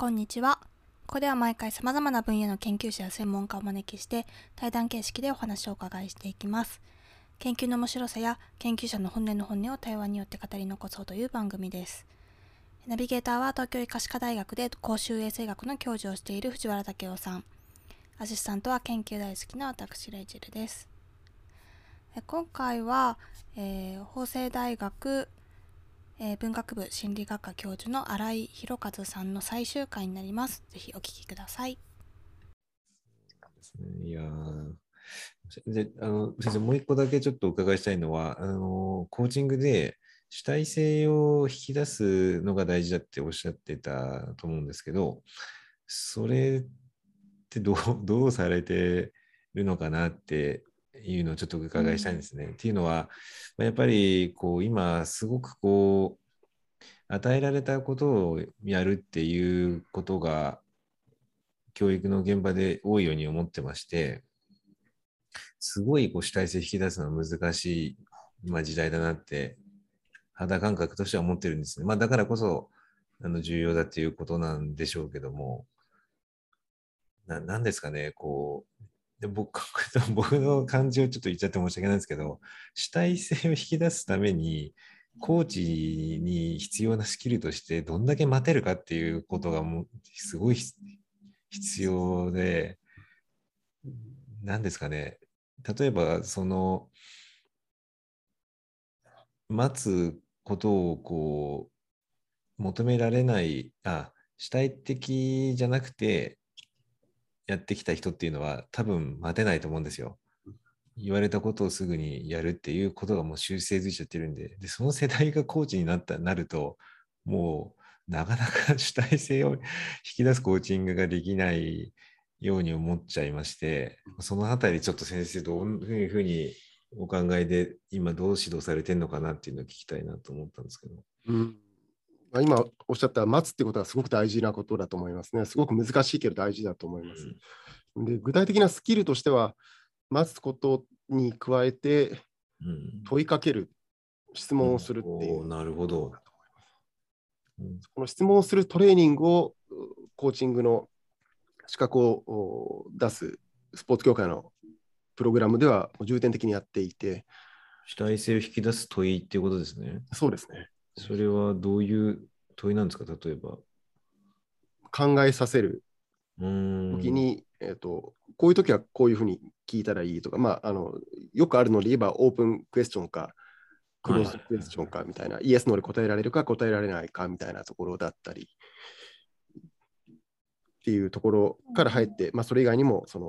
こんにちは。ここでは毎回様々な分野の研究者や専門家をお招きして対談形式でお話をお伺いしていきます。研究の面白さや研究者の本音の本音を対話によって語り残そうという番組です。ナビゲーターは東京医科歯科大学で公衆衛生学の教授をしている藤原武雄さん。アシスタントは研究大好きな私レイチェルです。え今回は、えー法政大学えー文学部心理学科教授の新井博和さんの最終回になります。ぜひお聞きください。いやであの先生、もう一個だけちょっとお伺いしたいのは、あのコーチングで主体性を引き出すのが大事だっておっしゃってたと思うんですけど、それってどうどうされてるのかなっていうのをちょっとお伺いしたいんですね。っていうのは、まあやっぱりこう今、すごくこう、与えられたことをやるっていうことが、教育の現場で多いように思ってまして、すごいこう主体性引き出すのは難しい、まあ、時代だなって、肌感覚としては思ってるんですね。まあ、だからこそ、あの重要だっていうことなんでしょうけども、ななんですかね、こう、で僕 僕の感じをちょっと言っちゃって申し訳ないんですけど、主体性を引き出すために、コーチに必要なスキルとして、どんだけ待てるかっていうことがもうすごい必要で、何ですかね、例えば、その、待つことをこう、求められない、あ、主体的じゃなくて、やってきた人っていうのは多分待てないと思うんですよ。言われたことをすぐにやるっていうことがもう修正づいちゃってるんで、で、その世代がコーチになった、なると、もうなかなか主体性を引き出すコーチングができないように思っちゃいまして、そのあたりちょっと先生どういうふうにお考えで今どう指導されてるのかなっていうのを聞きたいなと思ったんですけど。うんまあ、今おっしゃった待つってことはすごく大事なことだと思いますね。すごく難しいけど大事だと思います。で具体的なスキルとしては、待つことに加えてうん問いかける、質問をするっていう。なるほど。うんこの質問をするトレーニングをうコーチングの資格をお出すスポーツ協会のプログラムでは重点的にやっていて、主体性を引き出す問いっていうことですね。そうですね。それはどういう問いなんですか？例えば。考えさせる。時に、えー、とこういう時はこういうふうに聞いたらいいとか、まあ、あのよくあるので言えばオープンクエスチョンかクローズクエスチョンかみたいな、イエスノーで答えられるか答えられないかみたいなところだったり。っていうところから入って、まあ、それ以外にもその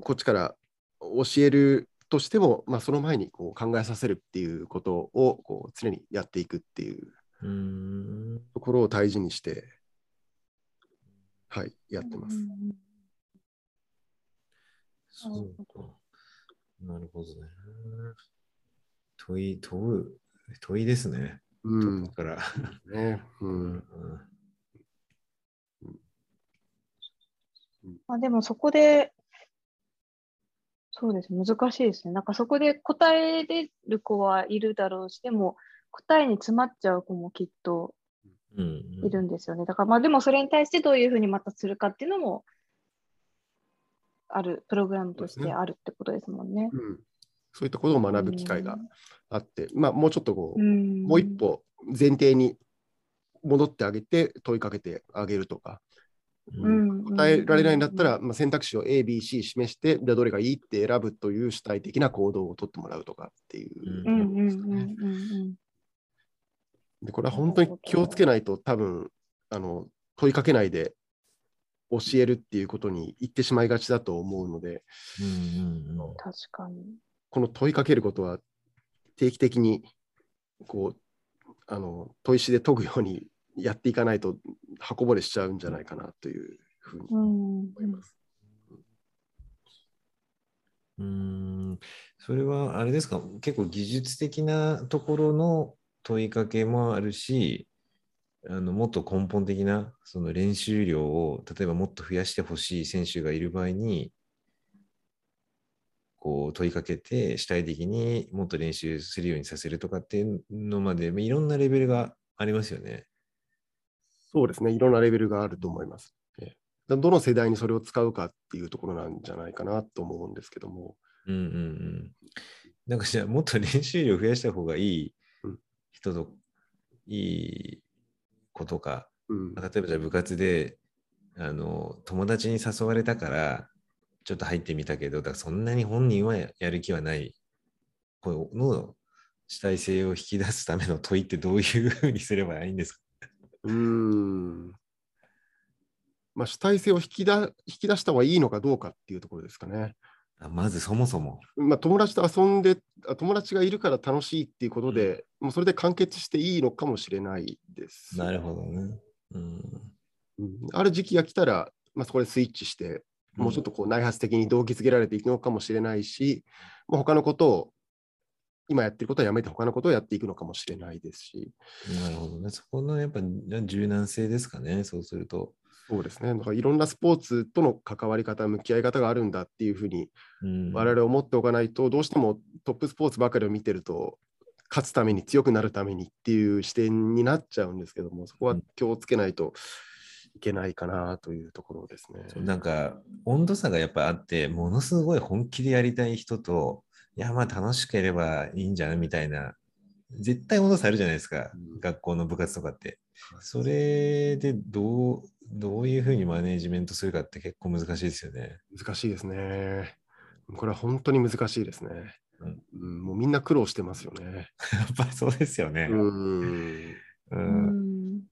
こっちから教えるとしても、まあ、その前にこう考えさせるっていうことをこう常にやっていくっていう。ところを大事にして、はい、やってます。そうか。なるほどね。問い、問う、問いですね。うんここから。ねうんうんまあ、でもそこで、そうです、難しいですね。なんかそこで答えれる子はいるだろうし、でも答えに詰まっちゃう子もきっとうんいるんですよね。だからまあでもそれに対してどういうふうにまたするかっていうのもある、プログラムとしてあるってことですもんね。うん、そういったことを学ぶ機会があって、まあ、もうちょっとこう、うん。もう一歩前提に戻ってあげて問いかけてあげるとか、うん答えられないんだったら、まあ、選択肢を A、B、C 示して、じゃあどれがいいって選ぶという主体的な行動を取ってもらうとかっていう。でこれは本当に気をつけないと、多分あの問いかけないで教えるっていうことに言ってしまいがちだと思うので、うん確かに。この問いかけることは定期的にこうあの問いしで解くようにやっていかないと刃こぼれしちゃうんじゃないかなというふうにうん思います。うーんそれはあれですか、結構技術的なところの問いかけもあるし、あのもっと根本的なその練習量を例えばもっと増やしてほしい選手がいる場合に、こう問いかけて主体的にもっと練習するようにさせるとかっていうのまで、まあいろんなレベルがありますよね。そうですね、いろんなレベルがあると思います。ええどの世代にそれを使うかっていうところなんじゃないかなと思うんですけども。うんうんうん。なんかじゃあもっと練習量増やした方がいいうん人と、いいことか。うん、例えばじゃあ部活であの友達に誘われたからちょっと入ってみたけどだからそんなに本人はやる気はないこの主体性を引き出すための問いってどういうふうにすればいいんですか？うーん。まあ、主体性を引きだ引き出した方がいいのかどうかっていうところですかね。あまずそもそも。まあ、友達と遊んで、あ友達がいるから楽しいっていうことで、もうそれで完結していいのかもしれないです。なるほどね。うん。うんある時期が来たら、まあ、そこでスイッチして、もうちょっとこう内発的に動機づけられていくのかもしれないし、もう他のことを、今やってることはやめて他のことをやっていくのかもしれないですし、なるほどね。そこのやっぱ柔軟性ですかね。そうすると。そうですね、だからいろんなスポーツとの関わり方、向き合い方があるんだっていうふうにうん、我々思っておかないと、どうしてもトップスポーツばかりを見てると、勝つために強くなるためにっていう視点になっちゃうんですけども、そこは気をつけないといけないかなというところですね。なんか温度差がやっぱあって、ものすごい本気でやりたい人と、いや、まあ楽しければいいんじゃないみたいな、絶対温度差あるじゃないですか、うん学校の部活とかって。それでどう、どういうふうにマネージメントするかって結構難しいですよね。難しいですね。これは本当に難しいですね。うんうんもうみんな苦労してますよね。やっぱりそうですよね。うん。うん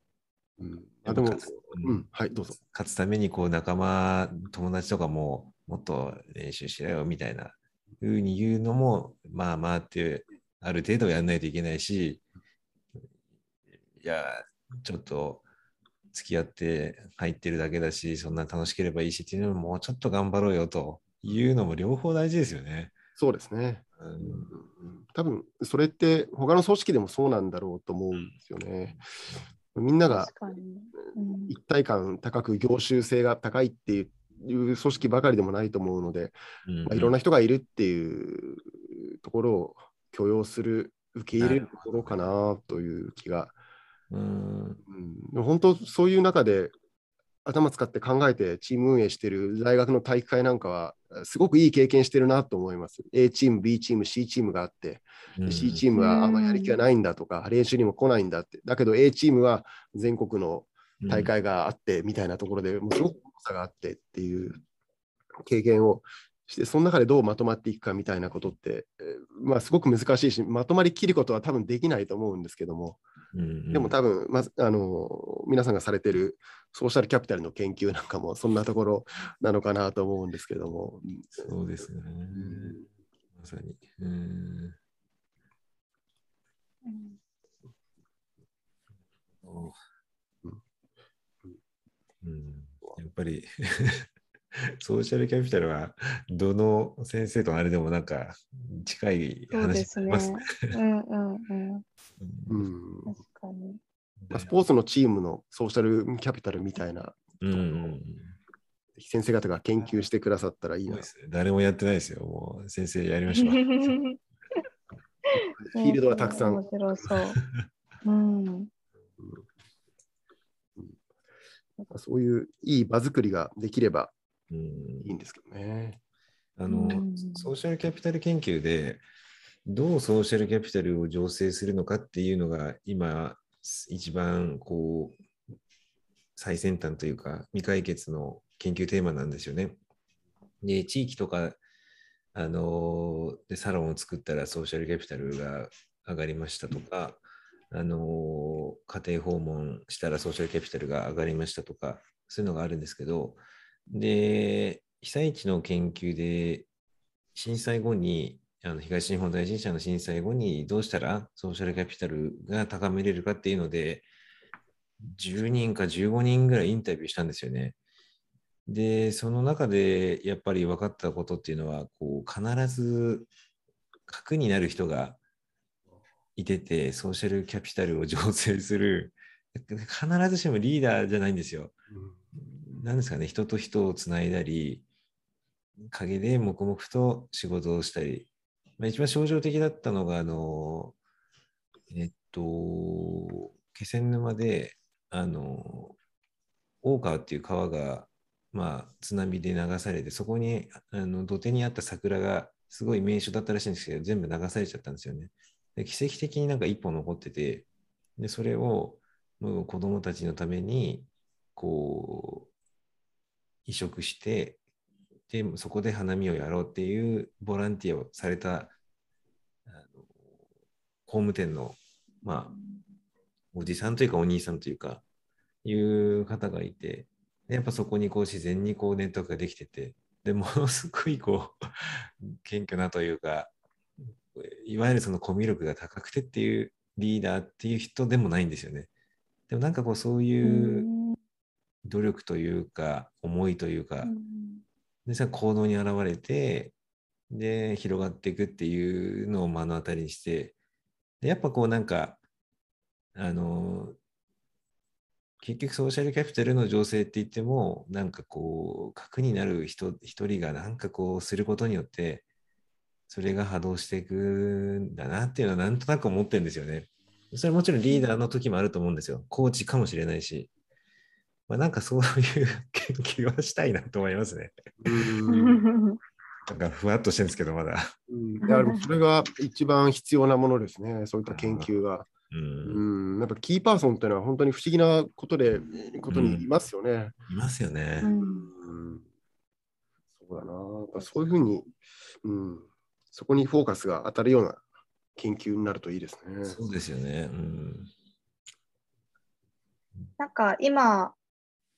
あでも、うん、はい、どうぞ。勝つためにこう仲間、友達とかももっと練習しろよみたいなふうに言うのも、まあまあってある程度やんないといけないし、いや、ちょっと付き合って入ってるだけだし、そんな楽しければいいしっていうのももうちょっと頑張ろうよというのも両方大事ですよね。そうですね。うんうん多分それって他の組織でもそうなんだろうと思うんですよね。みんなが一体感高く業種性が高いっていう組織ばかりでもないと思うので、うんまあ、いろんな人がいるっていうところを許容する、受け入れるところかなという気が、うん。うん、本当そういう中で頭使って考えてチーム運営している大学の体育会なんかはすごくいい経験してるなと思います。A チーム、B チーム、C チームがあって、うん。C チームはあんまりやる気がないんだとか、練習にも来ないんだって。だけど A チームは全国の大会があってみたいなところで、もうすごく差があってっていう経験をして、その中でどうまとまっていくかみたいなことって、えーまあ、すごく難しいし、まとまりきることは多分できないと思うんですけども、うんでも多分、まずあの皆さんがされてるソーシャルキャピタルの研究なんかもそんなところなのかなと思うんですけども。そうですね。んまさに。うんうんおうんうんやっぱり ソーシャルキャピタルはどの先生とあれでもなんか近いそうで話すねになります。。うんうんうん。ううんん確かに。まあスポーツのチームのソーシャルキャピタルみたいな、うんうん先生方が研究してくださったらいいな。誰もやってないですよ。もう先生やりましょう。フィールドはたくさん。面白そう。うん。そういういい場作りができればうんいいんですけどね。あの、うんソーシャルキャピタル研究で、どうソーシャルキャピタルを醸成するのかっていうのが、今、一番こう、最先端というか、未解決の研究テーマなんですよね。で、地域とか、あのでサロンを作ったらソーシャルキャピタルが上がりましたとか、あの家庭訪問したらソーシャルキャピタルが上がりましたとか、そういうのがあるんですけど、で、被災地の研究で、震災後に、あの東日本大震災の震災後にどうしたらソーシャルキャピタルが高めれるかっていうので、10人か15人ぐらいインタビューしたんですよね。で、その中でやっぱり分かったことっていうのは、こう必ず核になる人がいてて、ソーシャルキャピタルを醸成する、必ずしもリーダーじゃないんですよ。なんですかね、人と人をつないだり、陰で黙々と仕事をしたり、まあ、一番象徴的だったのが、あの、えっと、気仙沼で、あの、大川っていう川が、まあ、津波で流されて、そこにあの土手にあった桜がすごい名所だったらしいんですけど、全部流されちゃったんですよね。で奇跡的になんか一本残ってて、でそれをもう子供たちのために、こう、移植して、で、そこで花見をやろうっていうボランティアをされた、あの工務店の、まあ、おじさんというかお兄さんというか、いう方がいて、やっぱそこにこう自然にこうネットワークができてて、でものすごいこう、謙虚なというか、いわゆるそのコミュ力が高くてっていうリーダーっていう人でもないんですよね。でもなんかこうそういう努力というか、思いというか、でそれが行動に現れて、で、広がっていくっていうのを目の当たりにして、でやっぱこうなんか、あの、結局ソーシャルキャピタルの情勢って言っても、なんかこう、核になる人一人がなんかこうすることによって、それが波動していくんだなっていうのはなんとなく思ってるんですよね。それはもちろんリーダーの時もあると思うんですよ。コーチかもしれないし。まあ、なんかそういう研究はしたいなと思いますね。うんなんかふわっとしてるんですけど、まだ。うん、いやでもそれが一番必要なものですね、そういった研究が。う。うんん、やっぱキーパーソンっていうのは本当に不思議なことで、ことにいますよね。いますよね。うん、そうだな。そういうふうに、うん、そこにフォーカスが当たるような研究になるといいですね。そうですよね。うん。なんか今、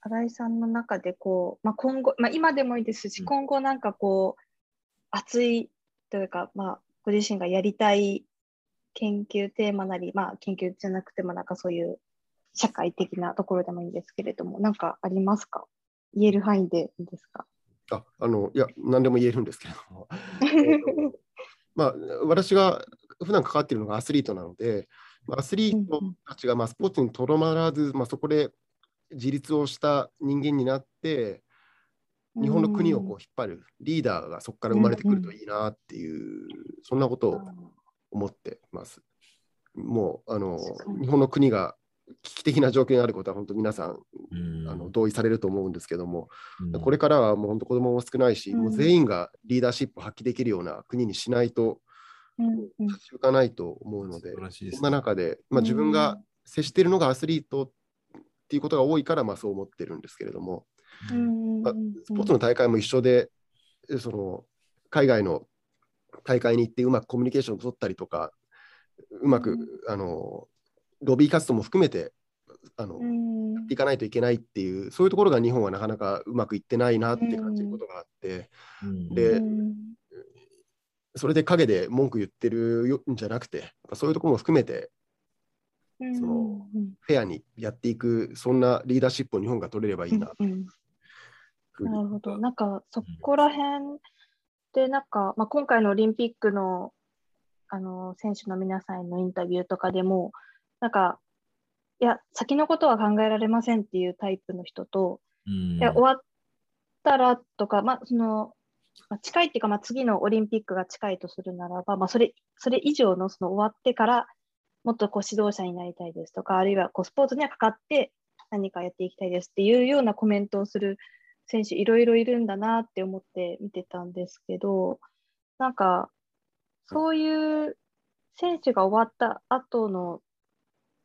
新井さんの中でこう、まあ、今後、まあ、今でもいいですし、うん今後なんかこう、熱いというか、まあ、ご自身がやりたい研究テーマなり、まあ、研究じゃなくてもなんかそういう社会的なところでもいいんですけれども、なんかありますか？言える範囲でいいですか？ああのいや、何でも言えるんですけれども。えっとまあ、私が普段関わっているのがアスリートなので、まあアスリートたちがまあスポーツにとどまらず、まあ、そこで自立をした人間になって、日本の国をこう引っ張るリーダーがそこから生まれてくるといいなっていう、そんなことを思ってます。もうあの日本の国が危機的な状況にあることは本当皆さんうん。あの同意されると思うんですけども、うん。これからはもう本当子供も少ないし、うん。もう全員がリーダーシップを発揮できるような国にしないと立ち行かないと思うので、そんな中で、まあ、自分が接しているのがアスリートっていうことが多いから、まあ、そう思ってるんですけれども、うん。まあスポーツの大会も一緒で、その海外の大会に行ってうまくコミュニケーションを取ったりとか、うまく、うん。あのロビー活動も含めてあの、うん。いかないといけないっていう、そういうところが日本はなかなかうまくいってないなって感じることがあって、うん。でうん。それで陰で文句言ってるよんじゃなくて、そういうところも含めて、うん。そのフェアにやっていく、そんなリーダーシップを日本が取れればいいなとうん。なるほど。なんか、そこら辺で、なんか、まあ、今回のオリンピックの、あの、選手の皆さんへのインタビューとかでも、なんか、いや、先のことは考えられませんっていうタイプの人と、うん。いや、終わったらとか、まあ、その、まあ、近いっていうか、まあ、次のオリンピックが近いとするならば、まあ、それ、それ以上の、その終わってから、もっとこう指導者になりたいですとか、あるいはこうスポーツにはかかって何かやっていきたいですっていうようなコメントをする選手いろいろいるんだなって思って見てたんですけど、なんか、そういう選手が終わった後の、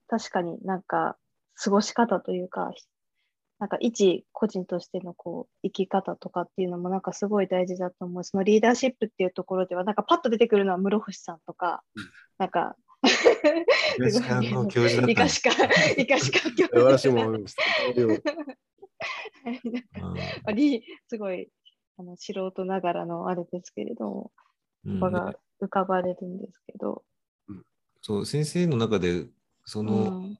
確かになんか過ごし方というか、なんか一個人としてのこう生き方とかっていうのもなんかすごい大事だと思う。そのリーダーシップっていうところでは、なんかパッと出てくるのは室伏さんとか、なんか、東館の教授だったんですいかしか、いかしか教私もなんか リすごいあの素人ながらのあれですけれども、うん。場が浮かばれるんですけど。そう先生の中でその、うん。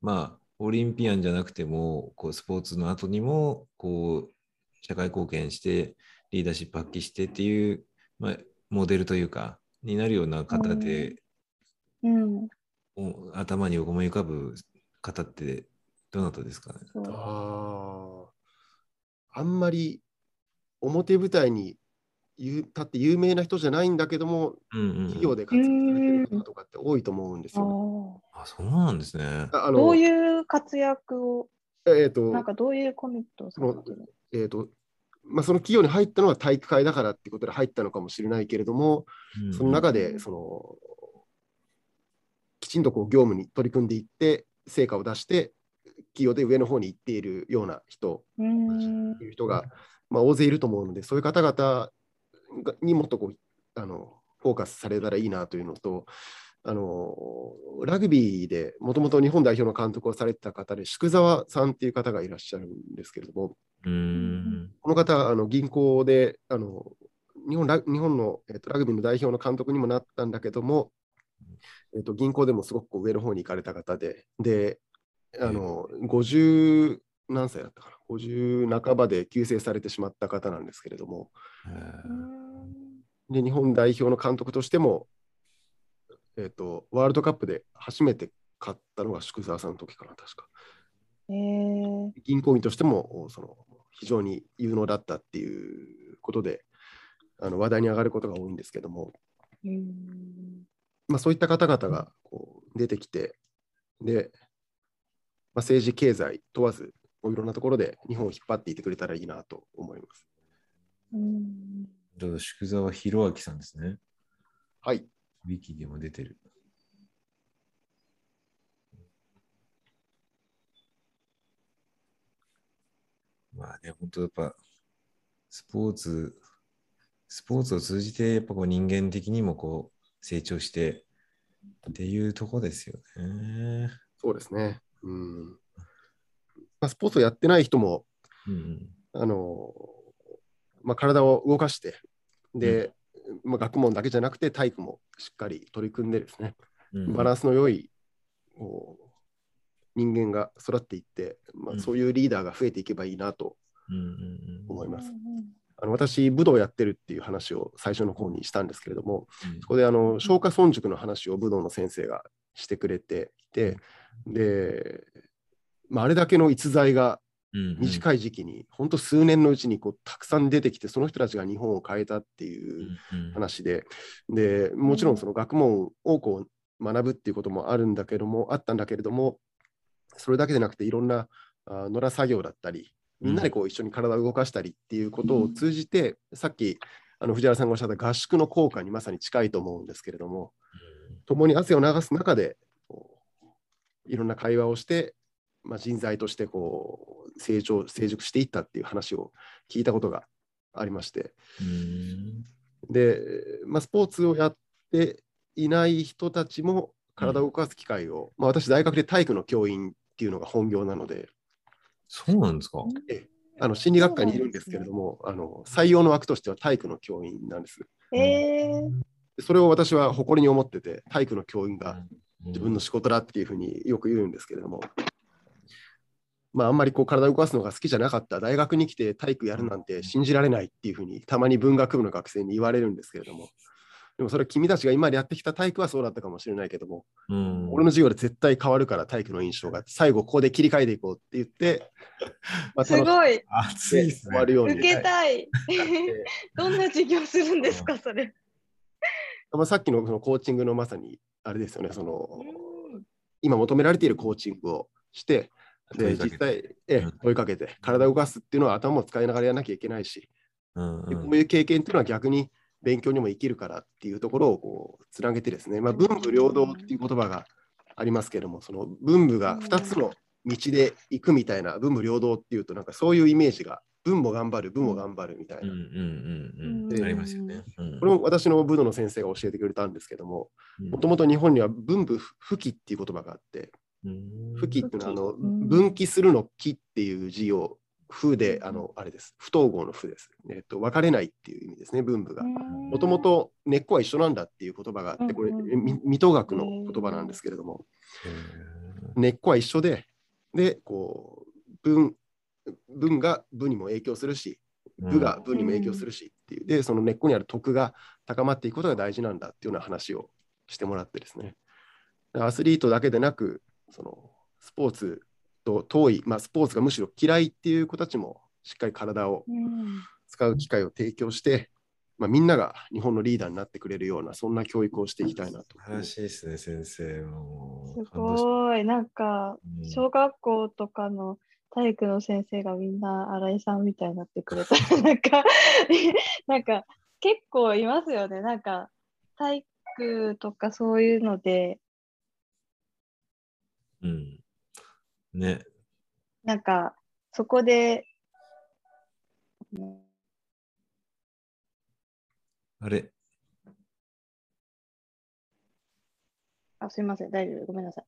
まあオリンピアンじゃなくてもこうスポーツの後にもこう社会貢献してリーダーシップ発揮してっていう、まあ、モデルというかになるような方で、うん、お頭に思い浮かぶ方ってどなたですかね？あー。あんまり表舞台にゆたって有名な人じゃないんだけども、うんうんうん。企業で活躍されてる方とかって多いと思うんですよ。あ、そうなんですね。あのどういう活躍を、えーとなんかどういうコミットをされてるえーとまあ、その企業に入ったのは体育会だからっていうことで入ったのかもしれないけれども、その中でそのきちんとこう業務に取り組んでいって、成果を出して、企業で上の方に行っているような人うーんいう人が、まあ、大勢いると思うので、そういう方々がにもっとこうあのフォーカスされたらいいなというのと、あのラグビーでもともと日本代表の監督をされてた方で、宿澤さんっていう方がいらっしゃるんですけれども、うん。この方、あの銀行であの日本ラ日本の、えっとラグビーの代表の監督にもなったんだけども、えっと銀行でもすごく上の方に行かれた方で、であの50何歳だったかな、50半ばで急逝されてしまった方なんですけれども、で日本代表の監督としても、えっとワールドカップで初めて勝ったのが宿澤さんの時かな、確か。えー。銀行員としてもその非常に有能だったっていうことであの話題に上がることが多いんですけども、うーん。まあ、そういった方々がこう出てきてで、まあ、政治経済問わずいろんなところで日本を引っ張っていってくれたらいいなと思います。うーん宿沢博明さんですね。はい。ウィキでも出てる。まあね、本当やっぱ、スポーツ、スポーツを通じて、やっぱこう人間的にもこう成長してっていうとこですよね。そうですね。うんまあ、スポーツをやってない人もうんあの、まあ、体を動かしてで、まあ、学問だけじゃなくて体育もしっかり取り組んでですねうん。バランスの良いこう人間が育っていって、まあ、うん。そういうリーダーが増えていけばいいなとうんうんうん。思います。うんあの私、武道をやってるっていう話を最初の方にしたんですけれども、うん。そこであの松下村塾の話を武道の先生がしてくれていて、で、まあ、あれだけの逸材がうん短い時期に、本当数年のうちにこうたくさん出てきて、その人たちが日本を変えたっていううん話で、でもちろんその学問をこう学ぶっていうこともあるんだけども、あったんだけれども、それだけでなくて、いろんなあ野良作業だったり、みんなでこう一緒に体を動かしたりっていうことを通じて、さっきあの藤原さんがおっしゃった合宿の効果にまさに近いと思うんですけれども、共に汗を流す中で、こういろんな会話をして、まあ、人材としてこう成長、成熟していったっていう話を聞いたことがありまして、うん。で、まあ、スポーツをやっていない人たちも体を動かす機会を、まあ、私、大学で体育の教員っていうのが本業なので、そうなんですか？あの心理学科にいるんですけれども、あの採用の枠としては体育の教員なんです。えー。でそれを私は誇りに思ってて、体育の教員がうん。自分の仕事だっていうふうによく言うんですけれども、まあ、あんまりこう体を動かすのが好きじゃなかった、大学に来て体育やるなんて信じられないっていうふうに、たまに文学部の学生に言われるんですけれども、でもそれは君たちが今までやってきた体育はそうだったかもしれないけども、うん俺の授業で絶対変わるから体育の印象が、最後ここで切り替えていこうって言って、まあすごい。熱いですね終わ。るように。受けたい。で どんな授業するんですか、それ。まあ、さっきのそのコーチングのまさにあれですよね、そのうん今求められているコーチングをして、で実際、えうん。問いかけて、体を動かすっていうのは頭を使いながらやらなきゃいけないし、うんうん。でこういう経験っていうのは逆に勉強にも生きるからっていうところをこうつなげてですね、まあ、文武両道っていう言葉がありますけれども、その文武が2つの道で行くみたいな、文武両道っていうと、なんかそういうイメージが、文も頑張る、文も頑張るみたいな。うんうんうんでうん。ありますよね。うん。これも私の武道の先生が教えてくれたんですけども、うん。もともと日本には文武不帰っていう言葉があって、うん不帰っていうのはあのうん。分岐するの帰っていう字を風で、あの、あれです。不統合の不です。えっと、分かれないっていう意味ですね、文武が。もともと根っこは一緒なんだっていう言葉があって、これ、うんうんみ水戸学の言葉なんですけれども、へ根っこは一緒で、で、こう、文、文が武にも影響するし、ー武が武にも影響するしっていう、で、その根っこにある徳が高まっていくことが大事なんだっていうような話をしてもらってですね。アスリートだけでなく、そのスポーツと遠い、まあ、スポーツがむしろ嫌いっていう子たちもしっかり体をうん使う機会を提供して、まあ、みんなが日本のリーダーになってくれるような、そんな教育をしていきたいなと素。晴らしいですね、先生。すごい。なんか、うん小学校とかの体育の先生がみんな新井さんみたいになってくれたら、なんか、なんか、結構いますよね。なんか、体育とかそういうので、うん。ね。なんか、そこで、うんあれあ、すいません、大丈夫、ごめんなさい。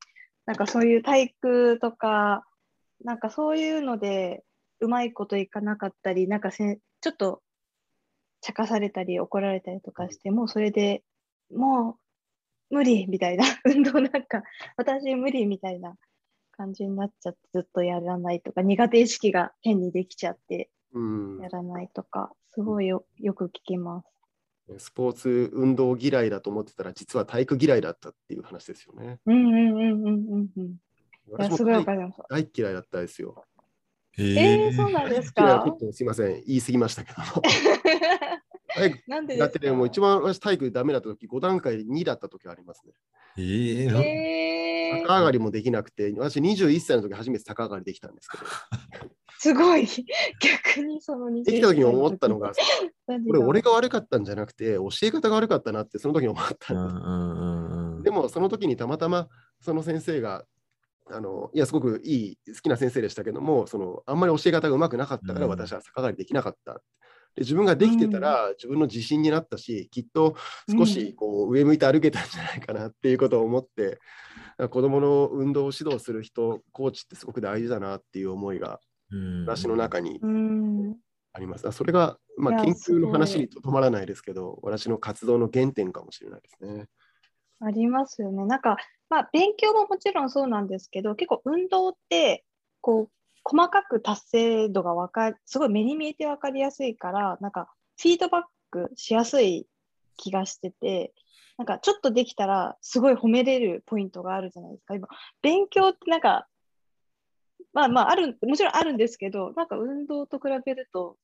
なんかそういう体育とか、なんかそういうので、うまいこといかなかったり、なんかせんちょっと茶化されたり怒られたりとかして、もうそれでもう無理みたいな、運動なんか、私無理みたいな感じになっちゃって、ずっとやらないとか、苦手意識が変にできちゃってうんやらないとか、すごいよよく聞きます。スポーツ運動嫌いだと思ってたら、実は体育嫌いだったっていう話ですよね。うんうんうんうんうんうん。いや、私もすごいわ体かります。大嫌いだったですよ。えー、そうなんですか？すいません、言い過ぎましたけど。体育 なんでですか？だってね、もう一番私体育ダメだった時、5段階で2だった時ありますね。えーなえー逆上がりもできなくて、私21歳の時初めて逆上がりできたんですけど、すごい。逆にその21できた時。に思ったのが、何これ俺が悪かったんじゃなくて、教え方が悪かったなってその時に思ったうんんです。うんうんうんでもその時にたまたまその先生が、あのいや、すごくいい、好きな先生でしたけども、そのあんまり教え方がうまくなかったからうん。私は逆上がりできなかった。で自分ができてたら自分の自信になったし、きっと少しこう上向いて歩けたんじゃないかなっていうことを思って、子供の運動を指導する人、コーチってすごく大事だなっていう思いがうん私の中にうん。あります。それが、まあ、研究の話にとどまらないですけど、私の活動の原点かもしれないですね。ありますよね。なんか、まあ、勉強ももちろんそうなんですけど、結構運動って、こう、細かく達成度がわかる、すごい目に見えて分かりやすいから、なんか、フィードバックしやすい気がしてて、なんか、ちょっとできたら、すごい褒めれるポイントがあるじゃないですか。今、勉強ってなんか、まあまあ、ある、もちろんあるんですけど、なんか運動と比べると、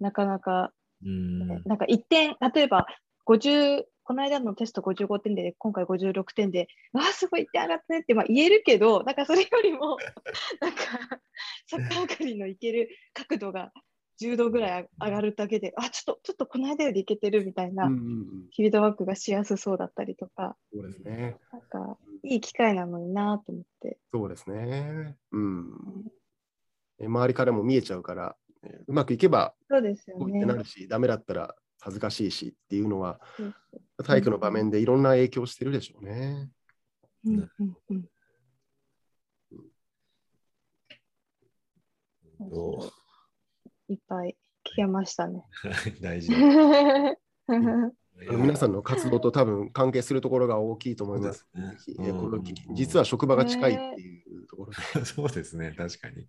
なかなかうんなんか1点、例えば50、この間のテスト55点で、今回56点で、わあ、すごい1点上がったねってまあ言えるけど、なんかそれよりも、なんか、逆上がりのいける角度が10度ぐらい上がるだけで、あ、ちょっと、ちょっとこの間よりいけてるみたいな、フィードバックがしやすそうだったりとか、そうですね。なんか、いい機会なのになと思って。そうですね。うん。え周りからも見えちゃうから、えうまくいけばそうですよね。なるし、ダメだったら恥ずかしいしっていうのは、体育の場面でいろんな影響してるでしょうね。うんうんうんおいっぱい聞けましたね。大事だ。皆さんの活動と多分関係するところが大きいと思います。すね実は職場が近いっていうところで。そうですね、確かに。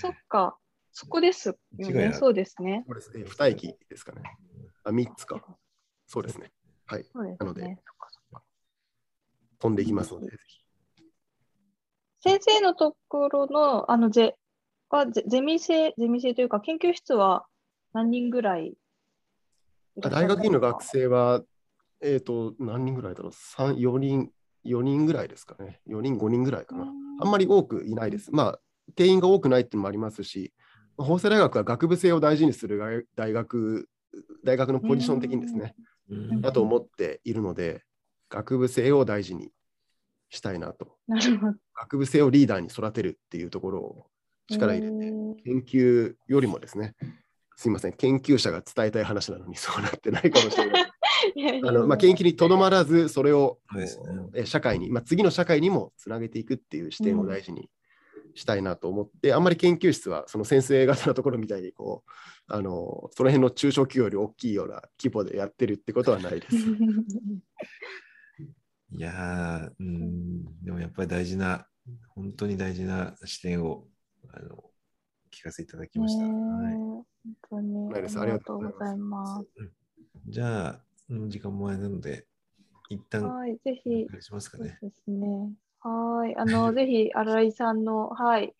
そっか、そこですよね。そうですね。そうですね。二駅ですかね。あ、三つか。そうですね。はい。そうですなので飛んでいきますので、ぜひ。先生のところの、あの、ゼ、はゼゼミ生、ゼミ生というか、研究室は何人ぐらい大学院の学生生は、えっ、と、何人ぐらいだろう ?3、4人、4人ぐらいですかね。4人、5人ぐらいかな。あんまり多くいないです。まあ、定員が多くないっていうのもありますし、法政大学は学部生を大事にする大大学、大学のポジション的にですね、うんだと思っているので、学部生を大事にしたいなと。なるほど。学部生をリーダーに育てるっていうところを力入れて、研究よりもですね、すいません、研究者が伝えたい話なのにそうなってないかもしれない。いあのまあ、研究にとどまらず、それをねえ社会に、まあ、次の社会にもつなげていくっていう視点を大事にしたいなと思って、あんまり研究室はその先生方のところみたいにこうあの、その辺の中小企業より大きいような規模でやってるってことはないです。いやー、うん、でもやっぱり大事な、本当に大事な視点をあの聞かせていただきました。はい、本当にありがとうございます。じゃあ、うん時間もあれなので、一旦おはい、ぜひ、願いしますかね。そうですね。はい、あの、ぜひ、新井さんの、はい、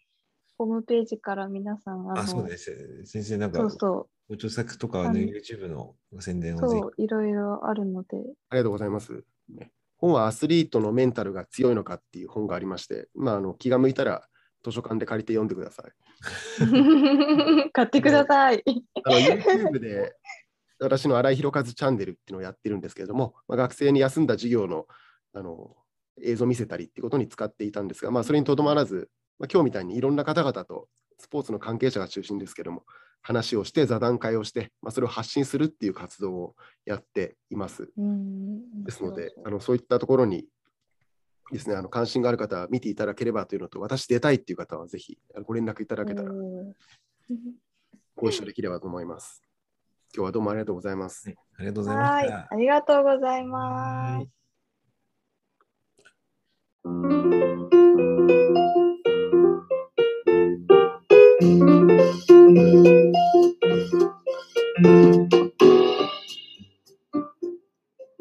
ホームページから皆さん、あの、あ、そうです。先生、なんかそうそご著作とかはね、YouTube の宣伝をぜひそう、いろいろあるので。ありがとうございます。ね本はアスリートのメンタルが強いのかっていう本がありまして、まあ、あの気が向いたら図書館で借りて読んでください。買ってください。あの YouTube で私の新井弘和チャンネルっていうのをやってるんですけれども、まあ、学生に休んだ授業のあの映像を見せたりっていうことに使っていたんですが、まあ、それにとどまらず、まあ、今日みたいにいろんな方々とスポーツの関係者が中心ですけども、話をして、座談会をして、まあ、それを発信するっていう活動をやっています。うんですので、あのそういったところにですね、あの関心がある方は見ていただければというのと、私出たいっていう方はぜひあのご連絡いただけたらうんご一緒できればと思います。今日はどうもありがとうございます。はいありがとうございまはい、した。ありがとうございます。Thank you.